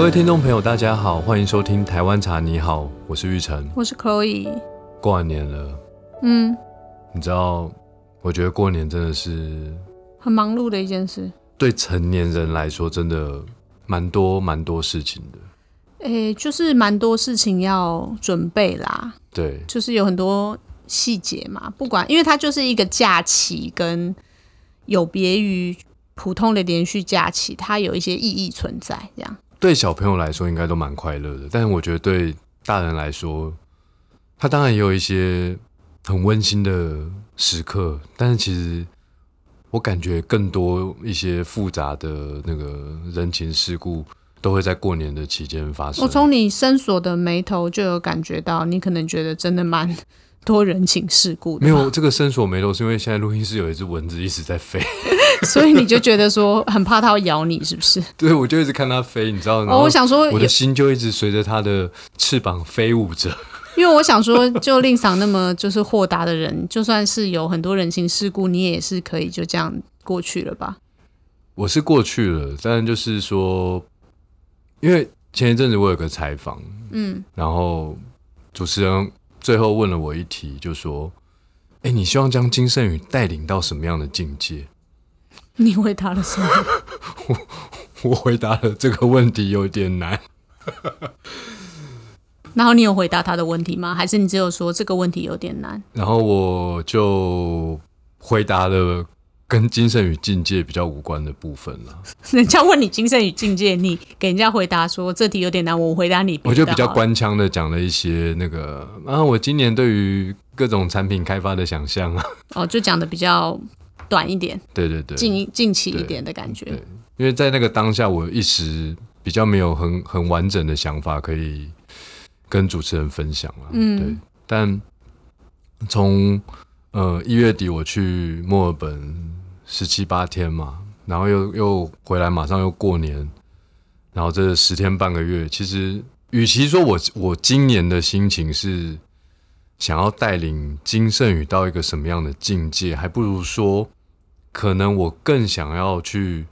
各位听众朋友，大家好，欢迎收听台湾茶。你好，我是玉成。我是 Chloe。过完年了，嗯，你知道，我觉得过年真的是很忙碌的一件事。对成年人来说，真的蛮多蛮多事情的。诶、就是蛮多事情要准备啦，对，就是有很多细节嘛。不管，因为它就是一个假期，跟有别于普通的连续假期，它有一些意义存在。这样，对小朋友来说应该都蛮快乐的，但是我觉得对大人来说，他当然也有一些很温馨的时刻，但是其实我感觉更多一些复杂的那个人情世故都会在过年的期间发生。我从你深锁的眉头就有感觉到，你可能觉得真的蛮多人情世故的。没有，这个伸锁眉头，是因为现在录音室有一只蚊子一直在飞，所以你就觉得说很怕它会咬你，是不是？对我就一直看它飞，你知道？吗哦，我想说我的心就一直随着它的翅膀飞舞着。因为我想说，就令赏那么就是豁达的人，就算是有很多人情世故，你也是可以就这样过去了吧？我是过去了，但就是说，因为前一阵子我有个采访，嗯，然后主持人最后问了我一题，就说：“哎，你希望将金圣宇带领到什么样的境界 你回答了什么？？”我 我回答了这个问题有点难。然后你有回答他的问题吗？还是你只有说这个问题有点难？然后我就回答了跟精神与境界比较无关的部分了。人家问你精神与境界，你给人家回答说这题有点难，我回答你我就比较官腔的讲了一些那个啊，我今年对于各种产品开发的想象啊，哦，就讲的比较短一点，对对对，近近期一点的感觉。对因为在那个当下，我一时比较没有很很完整的想法可以跟主持人分享了，嗯对。但从呃一月底我去墨尔本十七八天嘛，然后又又回来，马上又过年，然后这十天半个月，其实与其说我我今年的心情是想要带领金圣宇到一个什么样的境界，还不如说，可能我更想要去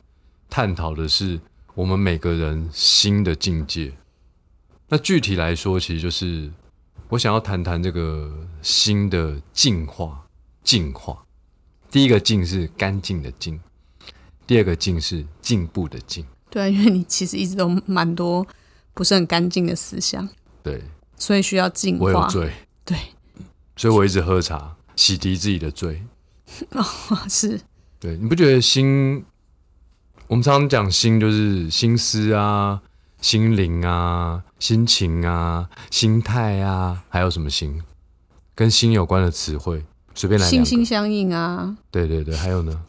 探讨的是我们每个人新的境界。那具体来说，其实就是我想要谈谈这个新的进化。进化，第一个“进”是干净的“净”，第二个“进”是进步的“进对啊，因为你其实一直都蛮多不是很干净的思想，”。对所以需要进化。我有罪，对，所以我一直喝茶，洗涤自己的罪。哦是对，你不觉得心？我们常常讲心，就是心思啊、心灵啊、心情啊、心态啊，还有什么心？跟心有关的词汇，随便来。心心相印啊，对对对，还有呢？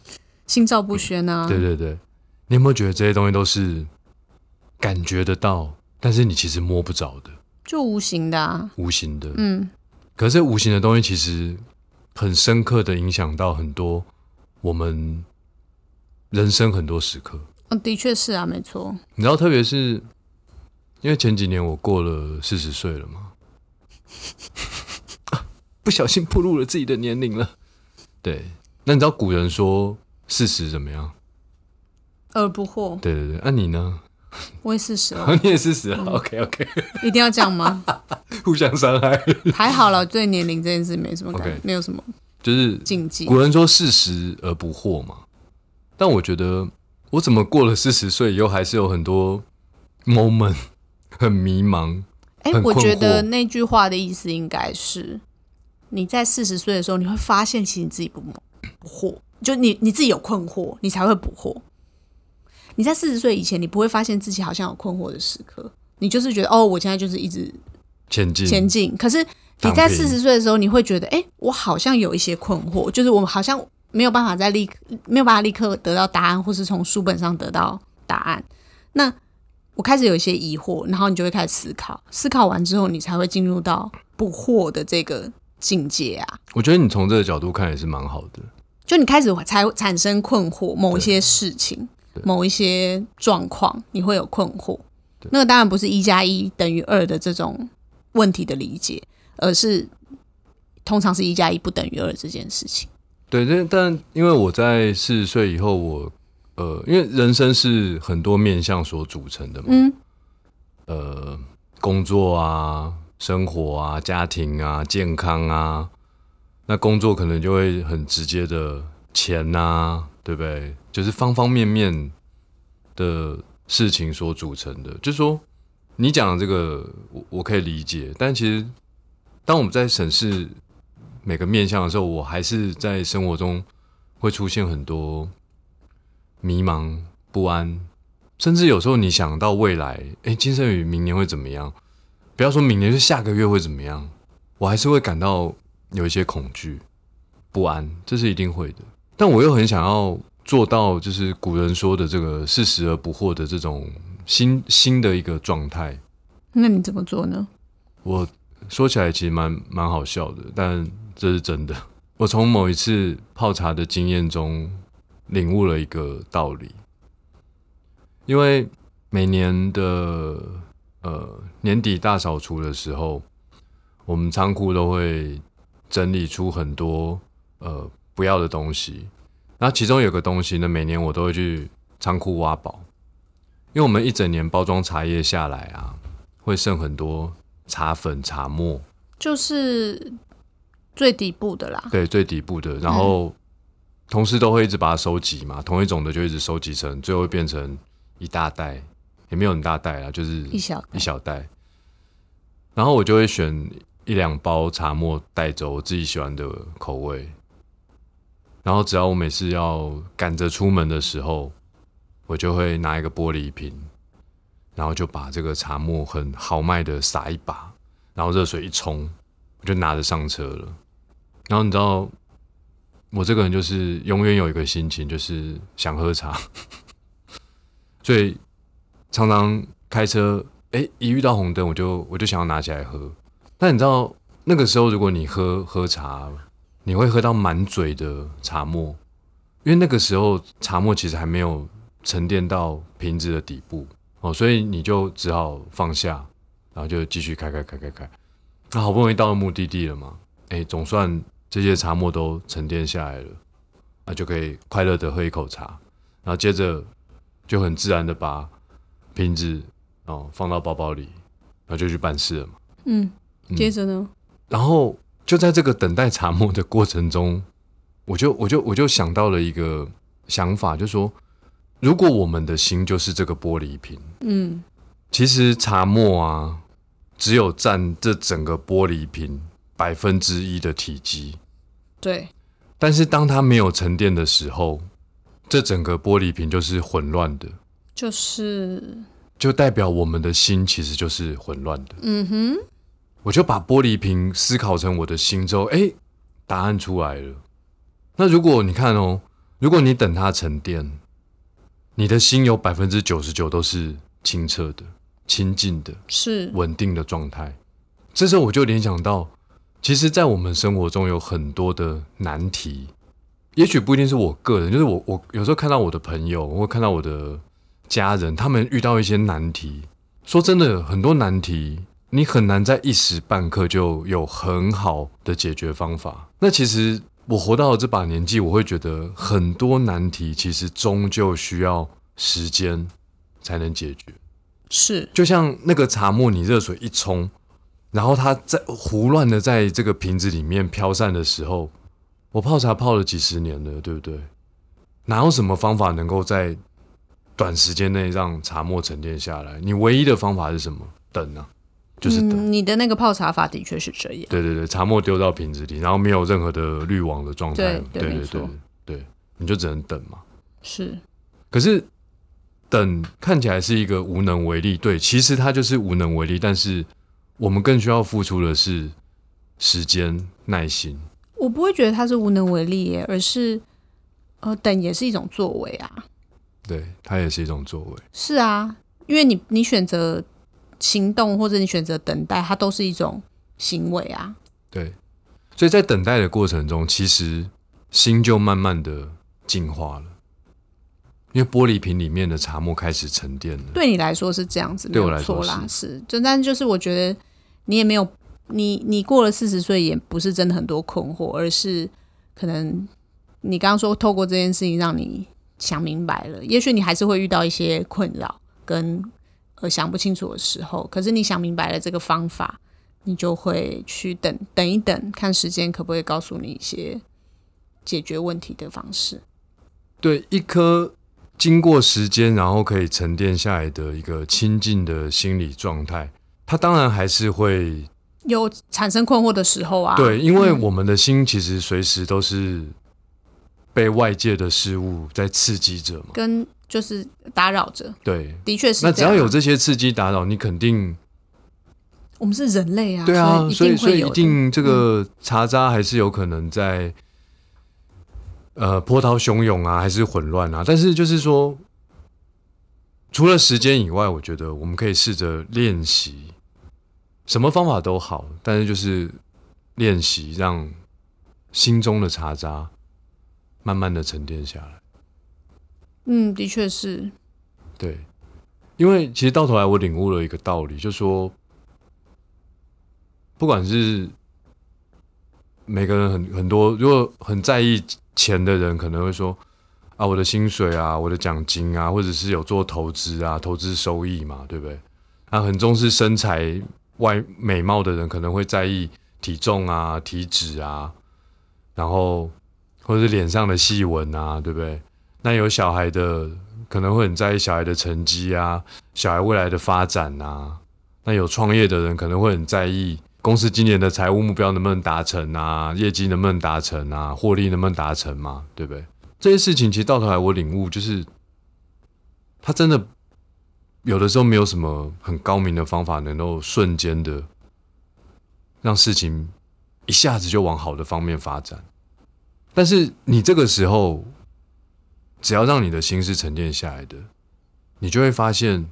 心照不宣啊。对对对，你有没有觉得这些东西都是感觉得到，但是你其实摸不着的、就无形的啊。无形的？嗯，可是无形的东西其实很深刻的影响到很多我们人生很多时刻。哦，的确是啊，没错。你知道，特别是因为前几年我过了四十岁了嘛，不小心暴露了自己的年龄了。对，那你知道古人说四十怎么样？而不惑，对对对，那、你呢？我也四十了，你也四十了？OK OK，一定要这样吗？互相伤害。还好了，对年龄这件事没什么感没有什么就是禁忌。古人说四十而不惑嘛，但我觉得我怎么过了四十岁以后，还是有很多 moment 很迷茫。哎、我觉得那句话的意思应该是，你在四十岁的时候，你会发现其实你自己不不惑，就你你自己有困惑，你才会不惑。你在四十岁以前，你不会发现自己好像有困惑的时刻，你就是觉得哦，我现在就是一直前进，前进。可是你在四十岁的时候，你会觉得，哎、我好像有一些困惑，就是我们好像没有办法在立没有办法立刻得到答案，或是从书本上得到答案。那我开始有一些疑惑，然后你就会开始思考，思考完之后，你才会进入到不惑的这个境界啊。我觉得你从这个角度看也是蛮好的。就你开始才产生困惑，某一些事情、某一些状况，你会有困惑。那个当然不是一加一等于二的这种问题的理解，而是通常是一加一不等于二这件事情。对，但但因为我在四十岁以后，我呃，因为人生是很多面向所组成的嘛，嗯，呃工作啊、生活啊、家庭啊、健康啊。那工作可能就会很直接的钱呐、对不对？就是方方面面的事情所组成的。就是说，你讲的这个，我我可以理解，但其实当我们在审视每个面向的时候，我还是在生活中会出现很多迷茫、不安，甚至有时候你想到未来，诶，金圣宇明年会怎么样？不要说明年，就下个月会怎么样？我还是会感到有一些恐惧、不安，这是一定会的。但我又很想要做到，就是古人说的这个“事时而不惑”的这种新新的一个状态。那你怎么做呢？我说起来其实蛮蛮好笑的，但这是真的。我从某一次泡茶的经验中领悟了一个道理，因为每年的呃年底大扫除的时候，我们仓库都会整理出很多呃不要的东西，然后其中有个东西呢，每年我都会去仓库挖宝，因为我们一整年包装茶叶下来啊，会剩很多茶粉、茶末，就是最底部的啦。对，最底部的，然后同事都会一直把它收集嘛，同一种的就一直收集成，最后会变成一大袋，也没有很大袋啊，就是一小一小袋。然后我就会选一两包茶末带走我自己喜欢的口味，然后只要我每次要赶着出门的时候，我就会拿一个玻璃瓶，然后就把这个茶沫很豪迈的撒一把，然后热水一冲，我就拿着上车了。然后你知道，我这个人就是永远有一个心情，就是想喝茶，所以常常开车，哎，一遇到红灯，我就我就想要拿起来喝。但你知道，那个时候如果你喝喝茶，你会喝到满嘴的茶沫，因为那个时候茶沫其实还没有沉淀到瓶子的底部哦，所以你就只好放下，然后就继续开开开开开。那好不容易到了目的地了嘛，哎，总算这些茶沫都沉淀下来了，那就可以快乐的喝一口茶，然后接着就很自然的把瓶子哦放到包包里，然后就去办事了嘛。嗯，接着呢？然后就在这个等待茶沫的过程中，我就我就我就想到了一个想法，就说如果我们的心就是这个玻璃瓶，嗯，其实茶沫啊，只有占这整个玻璃瓶百分之一的体积，对，但是当它没有沉淀的时候，这整个玻璃瓶就是混乱的，就是。就代表我们的心其实就是混乱的。嗯哼，我就把玻璃瓶思考成我的心之后，哎，答案出来了。那如果你看哦，如果你等它沉淀，你的心有百分之九十九都是清澈的、清净的、是稳定的状态。这时候我就联想到，其实，在我们生活中有很多的难题，也许不一定是我个人，就是我我有时候看到我的朋友，或看到我的家人，他们遇到一些难题。说真的，很多难题你很难在一时半刻就有很好的解决方法。那其实我活到了这把年纪，我会觉得很多难题其实终究需要时间才能解决。是，就像那个茶沫，你热水一冲，然后它在胡乱的在这个瓶子里面飘散的时候，我泡茶泡了几十年了，对不对？哪有什么方法能够在短时间内让茶沫沉淀下来？你唯一的方法是什么？等啊，就是你的那个泡茶法的确是这样。对对对，茶沫丢到瓶子里，然后没有任何的滤网的状态，对对对对对，你就只能等嘛。是，可是等看起来是一个无能为力，对，其实它就是无能为力，但是我们更需要付出的是时间、耐心。我不会觉得它是无能为力耶，而是呃，等也是一种作为啊。对，它也是一种作为。是啊，因为你你选择行动或者你选择等待，它都是一种行为啊。对，所以在等待的过程中，其实心就慢慢的进化了，因为玻璃瓶里面的茶沫开始沉淀了。对你来说是这样子，对我来说是是。就但就是我觉得你也没有，你你过了四十岁，也不是真的很多困惑，而是可能你刚刚说透过这件事情让你想明白了，也许你还是会遇到一些困扰跟而想不清楚的时候，可是你想明白了这个方法，你就会去等等一等，看时间可不可以告诉你一些解决问题的方式。对，一颗经过时间然后可以沉淀下来的一个清静的心理状态，它当然还是会有产生困惑的时候啊，对，因为我们的心其实随时都是被外界的事物在刺激着嘛。跟就是打扰着，对，的确是那只要。有这些刺激打扰，你肯定我们是人类啊，对啊，所所以所以一定这个茶渣还是有可能在呃波涛汹涌啊，还是混乱啊。但是就是说，除了时间以外，我觉得我们可以试着练习，什么方法都好，但是就是练习让心中的茶渣慢慢的沉淀下来。嗯，的确是，对，因为其实到头来我领悟了一个道理，就说，不管是每个人很很多，如果很在意钱的人，可能会说啊，我的薪水啊，我的奖金啊，或者是有做投资啊，投资收益嘛，对不对？啊，很重视身材外美貌的人，可能会在意体重啊、体脂啊，然后或者是脸上的细纹啊，对不对？那有小孩的可能会很在意小孩的成绩啊，小孩未来的发展啊。那有创业的人可能会很在意公司今年的财务目标能不能达成啊，业绩能不能达成啊，获利能不能达成嘛，对不对？这些事情其实到头来我领悟就是，他真的有的时候没有什么很高明的方法能够瞬间的让事情一下子就往好的方面发展。但是你这个时候，只要让你的心是沉淀下来的，你就会发现，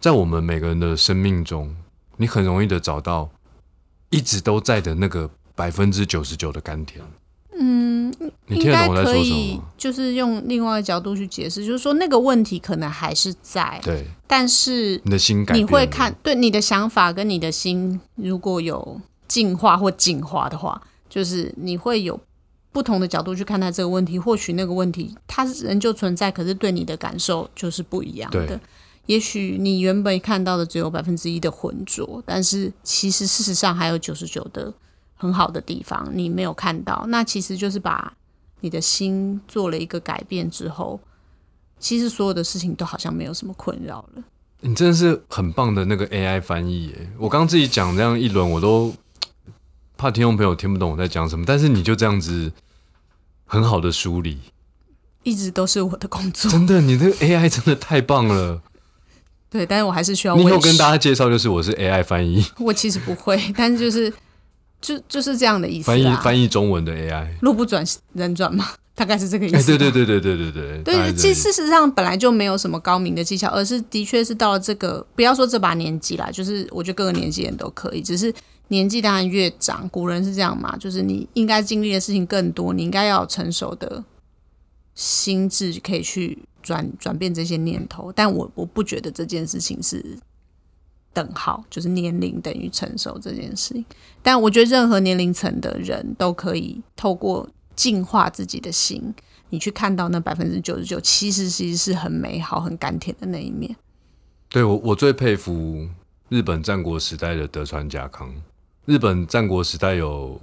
在我们每个人的生命中，你很容易的找到一直都在的那个百分之九十九的甘甜。嗯，你听得懂我在说什么吗？，就是用另外一个角度去解释，就是说那个问题可能还是在，对，但是你的心改你会看对你的想法跟你的心如果有进化或进化的话，就是你会有不同的角度去看待这个问题。或许那个问题它仍旧存在，可是对你的感受就是不一样的对。也许你原本看到的只有百分之一的浑浊，但是其实事实上还有九十九的很好的地方你没有看到。那其实就是把你的心做了一个改变之后，其实所有的事情都好像没有什么困扰了。你真的是很棒的那个 AI 翻译耶！我刚刚自己讲这样一轮，我都怕听众朋友听不懂我在讲什么，但是你就这样子很好的梳理，一直都是我的工作。真的，你这个 AI 真的太棒了！对，但是我还是需要你以后跟大家介绍就是我是 AI 翻译，我其实不会，但是就是就就是这样的意思翻译。翻译中文的 AI。路不转人转嘛，大概是这个意思。哎，对对。对对对对对对，其实实事实上本来就没有什么高明的技巧，而是的确是到了这个，不要说这把年纪啦，就是我觉得各个年纪人都可以，只是年纪当然越长，古人是这样嘛，就是你应该经历的事情更多，你应该要有成熟的心智，可以去转转变这些念头。但我我不觉得这件事情是等号，就是年龄等于成熟这件事情。但我觉得任何年龄层的人都可以透过净化自己的心，你去看到那百分之九十九，其实其实是很美好、很甘甜的那一面。对我我最佩服日本战国时代的德川家康。日本战国时代有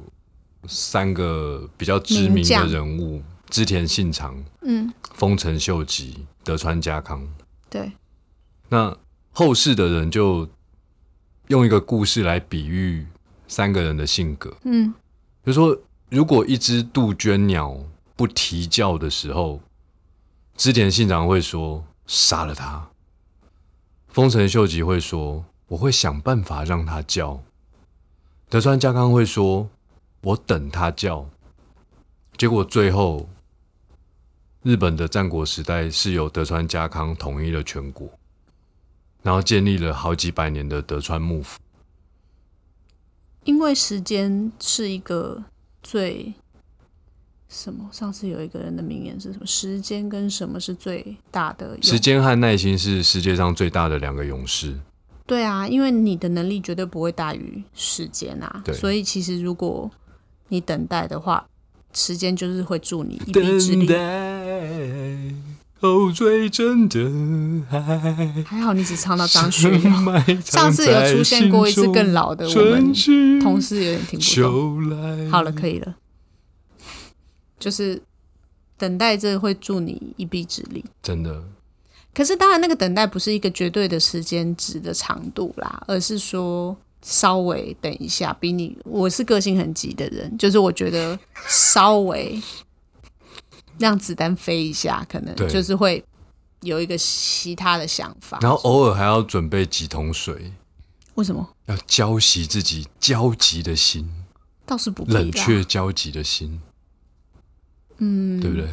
三个比较知名的人物：织田信长、嗯，丰臣秀吉、德川家康。对，那后世的人就用一个故事来比喻三个人的性格，嗯，就说如果一只杜鹃鸟不啼叫的时候，织田信长会说杀了它；丰臣秀吉会说我会想办法让它叫；德川家康会说我等他叫。结果最后，日本的战国时代是由德川家康统一了全国，然后建立了好几百年的德川幕府。因为时间是一个最什么？上次有一个人的名言是什么？时间跟什么是最大的？时间和耐心是世界上最大的两个勇士。对啊，因为你的能力绝对不会大于时间啊，所以其实如果你等待的话，时间就是会助你一臂之等力。待哦，最真的爱。还好你只唱到张学友。上次有出现过一次更老的，我们同事有点听不懂。好了，可以了。就是等待这会助你一臂之力。真的，可是当然，那个等待不是一个绝对的时间值的长度啦，而是说稍微等一下，比你我是个性很急的人，就是我觉得稍微让子弹飞一下，可能对就是会有一个其他的想法。然后偶尔还要准备几桶水，为什么？要浇熄自己焦急的心，倒是不必啦冷却焦急的心。嗯，对不对？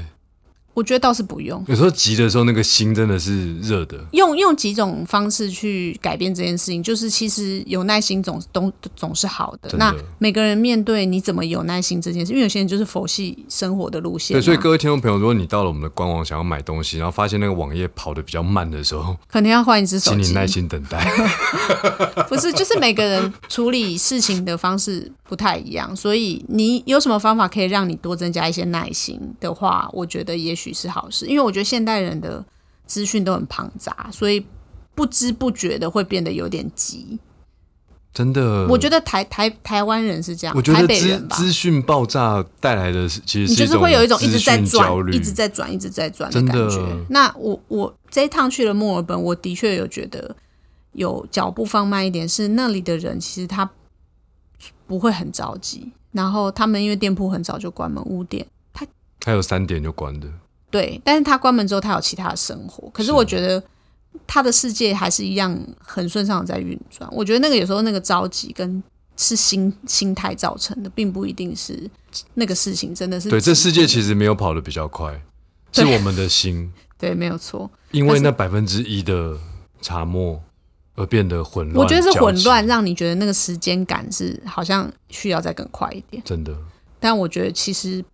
我觉得倒是不用。有时候急的时候，那个心真的是热的。用用几种方式去改变这件事情，就是其实有耐心总总总是好的。的那每个人面对你怎么有耐心这件事，因为有些人就是佛系生活的路线对，所以各位听众朋友，如果你到了我们的官网想要买东西，然后发现那个网页跑的比较慢的时候，可能要换一只手机。请你耐心等待。不是，就是每个人处理事情的方式不太一样，所以你有什么方法可以让你多增加一些耐心的话，我觉得也许是好事。因为我觉得现代人的资讯都很庞杂，所以不知不觉的会变得有点急。真的，我觉得台台台湾人是这样，我觉得资北人吧，资讯爆炸带来的是，其实你就是会有一种一直在转、一直在转、一直在转的感觉。那我我这一趟去了墨尔本，我的确有觉得有脚步放慢一点，是那里的人其实他不会很着急，然后他们因为店铺很早就关门，五点他还有三点就关的，对，但是他关门之后，他有其他的生活。可是是我觉得他的世界还是一样很顺畅的在运转。我觉得那个有时候那个着急跟是心心态造成的，并不一定是那个事情真的是对，这世界其实没有跑得比较快，是我们的心对没有错。因为那百分之一的茶沫而变得混乱。我觉得是混乱，让你觉得那个时间感是好像需要再更快一点。真的但我觉得其实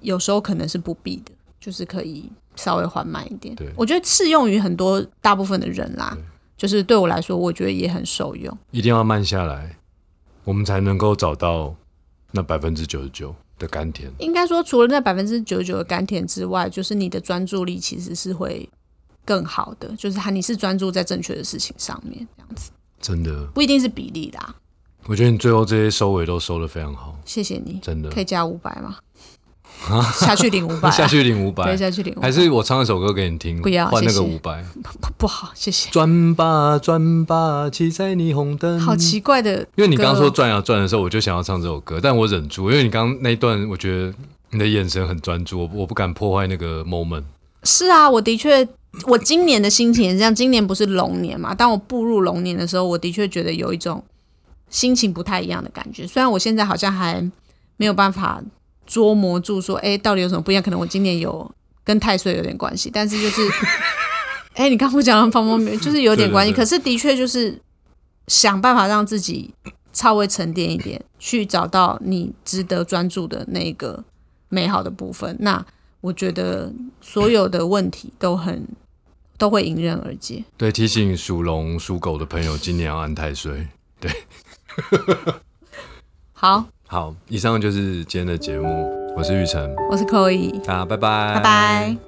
有时候可能是不必的，就是可以稍微缓慢一点对。我觉得适用于很多大部分的人啦，就是对我来说，我觉得也很受用。一定要慢下来，我们才能够找到那百分之九十九的甘甜。应该说，除了那百分之九十九的甘甜之外，就是你的专注力其实是会更好的，就是它你是专注在正确的事情上面，这样子真的，不一定是比例啦。我觉得你最后这些收尾都收的非常好，谢谢你，真的可。以加五百吗？下去领五百、啊，下去领五对，百，下去领500还是我唱一首歌给你听，不要换那个五百。不不好，谢谢。转吧转吧，骑在霓虹灯。好奇怪的因为你刚刚说转呀转的时候，我就想要唱这首歌，但我忍住，因为你刚刚那一段，我觉得你的眼神很专注，我我不敢破坏那个 moment。是啊，我的确，我今年的心情也是这样。今年不是龙年嘛？当我步入龙年的时候，我的确觉得有一种心情不太一样的感觉。虽然我现在好像还没有办法捉摸住说，哎，到底有什么不一样？可能我今年有跟太岁有点关系，但是就是，哎，你刚不讲的方方面面，就是有点关系。可是的确就是想办法让自己稍微沉淀一点，去找到你值得专注的那个美好的部分。那我觉得所有的问题都很都会迎刃而解。对，提醒属龙、属狗的朋友，今年要安太岁。对好，好，以上就是今天的节目，我是玉成，我是 Chloe，大家拜拜，拜拜。